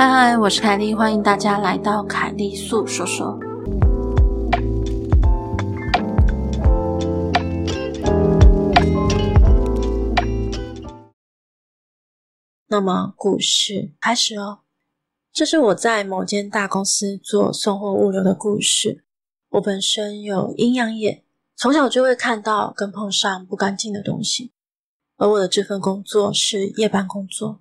嗨嗨，我是凯莉，欢迎大家来到凯莉素说说。那么故事开始哦。这是我在某间大公司做送货物流的故事。我本身有阴阳眼，从小就会看到跟碰上不干净的东西。而我的这份工作是夜班工作，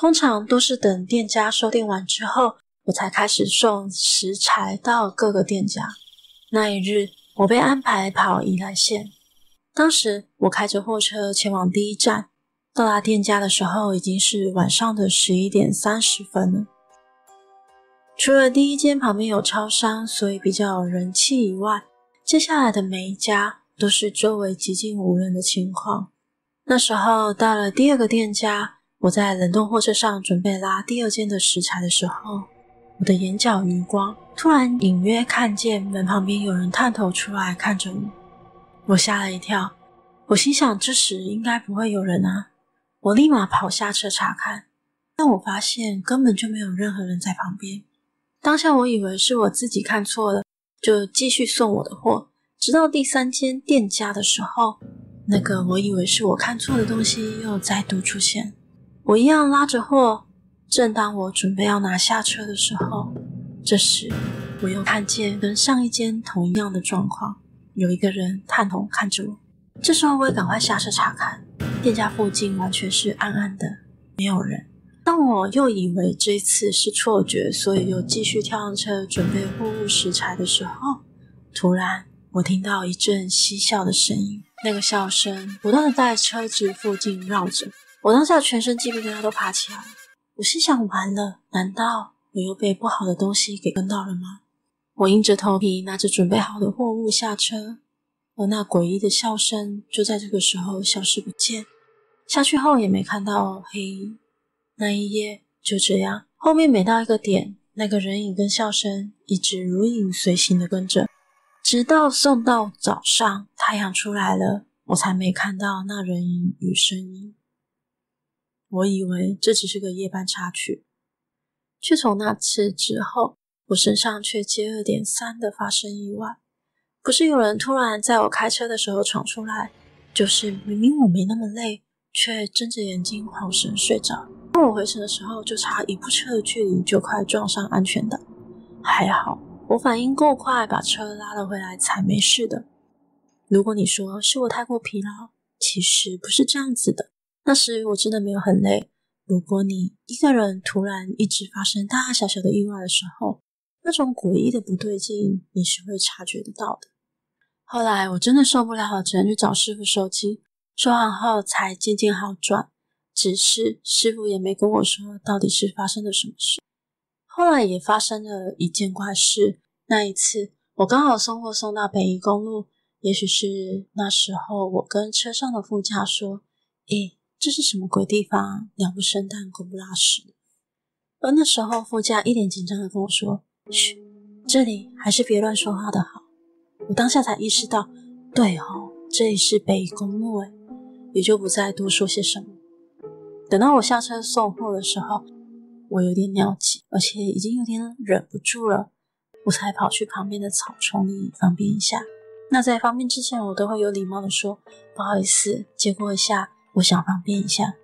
通常都是等店家收店完之后，我才开始送食材到各个店家。那一日，我被安排跑宜兰线，当时我开着货车前往第一站。到达店家的时候，已经是晚上的十一点三十分了。除了第一间旁边有超商，所以比较有人气以外，接下来的每一家都是周围寂静无人的情况。那时候到了第二个店家，我在冷冻货车上准备拉第二间的食材的时候，我的眼角余光突然隐约看见门旁边有人探头出来看着我，我吓了一跳。我心想，这时应该不会有人啊。我立马跑下车查看，但我发现根本就没有任何人在旁边。当下我以为是我自己看错了，就继续送我的货。直到第三间店家的时候，那个我以为是我看错的东西又再度出现。我一样拉着货，正当我准备要拿下车的时候，这时我又看见跟上一间同样的状况，有一个人探头看着我。这时候我也赶快下车查看。店家附近完全是暗暗的，没有人。当我又以为这次是错觉，所以又继续跳上车准备货物食材的时候，突然我听到一阵嬉笑的声音。那个笑声不断的在车子附近绕着，我当下全身鸡皮疙瘩都爬起来。我心想：完了，难道我又被不好的东西给跟到了吗？我硬着头皮拿着准备好的货物下车。而那诡异的笑声就在这个时候消失不见，下去后也没看到黑影。那一夜就这样，后面每到一个点，那个人影跟笑声一直如影随形的跟着，直到送到早上，太阳出来了，我才没看到那人影与声音。我以为这只是个夜班插曲，却从那次之后，我身上却接二连三的发生意外。不是有人突然在我开车的时候闯出来，就是明明我没那么累，却睁着眼睛晃神睡着。当我回神的时候，就差一部车的距离就快撞上安全岛。还好我反应够快，把车拉了回来，才没事的。如果你说是我太过疲劳，其实不是这样子的。那时我真的没有很累。如果你一个人突然一直发生大大小小的意外的时候，那种诡异的不对劲，你是会察觉得到的。后来我真的受不了，只能去找师傅收机。说完后才渐渐好转，只是师傅也没跟我说到底是发生了什么事。后来也发生了一件怪事。那一次我刚好送货送到北宜公路，也许是那时候我跟车上的副驾说：“诶，这是什么鬼地方？鸟不生蛋，狗不拉屎。”而那时候副驾一脸紧张的跟我说：“嘘，这里还是别乱说话的好。”我当下才意识到，对哦，这里是北公路诶，也就不再多说些什么。等到我下车送货的时候，我有点尿急，而且已经有点忍不住了，我才跑去旁边的草丛里方便一下。那在方便之前，我都会有礼貌的说不好意思，借过一下，我想方便一下。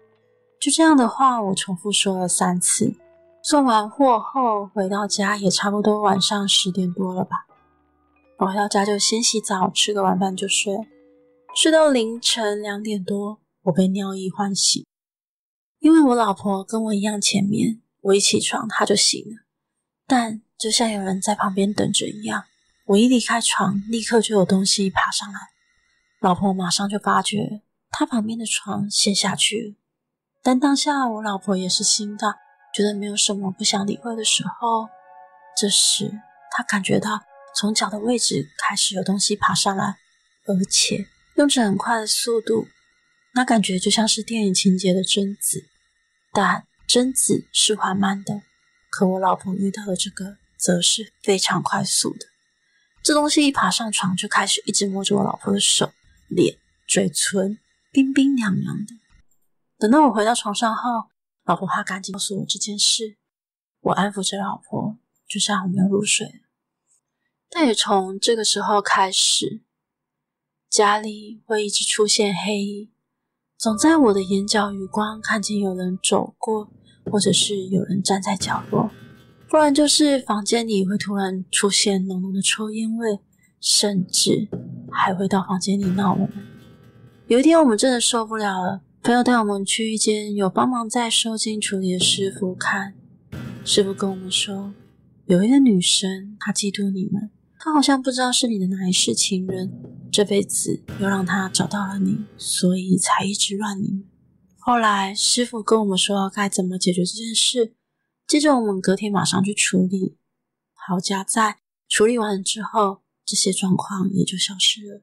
就这样的话，我重复说了三次。送完货后回到家，也差不多晚上十点多了吧。我回到家就先洗澡，吃个晚饭就睡，睡到凌晨两点多，我被尿意唤醒。因为我老婆跟我一样浅眠，我一起床她就醒了，但就像有人在旁边等着一样。我一离开床，立刻就有东西爬上来，老婆马上就发觉他旁边的床陷下去。但当下我老婆也是心大，觉得没有什么不想理会的时候，这时她感觉到从脚的位置开始有东西爬上来，而且用着很快的速度，那感觉就像是电影情节的贞子，但贞子是缓慢的，可我老婆遇到的这个则是非常快速的。这东西一爬上床就开始一直摸着我老婆的手、脸、嘴唇，冰冰凉凉的。等到我回到床上后，老婆她赶紧告诉我这件事。我安抚着老婆，就这样我们又入睡。但也从这个时候开始，家里会一直出现黑影，总在我的眼角余光看见有人走过，或者是有人站在角落。不然就是房间里会突然出现浓浓的抽烟味，甚至还会到房间里闹我们。有一天我们真的受不了了，朋友带我们去一间有帮忙在收金处理的师傅看。师傅跟我们说，有一个女生她嫉妒你们，她好像不知道是你的哪一世情人，这辈子又让她找到了你，所以才一直乱你们。后来师傅跟我们说该怎么解决这件事。接着我们隔天马上去处理，好家在处理完之后，这些状况也就消失了。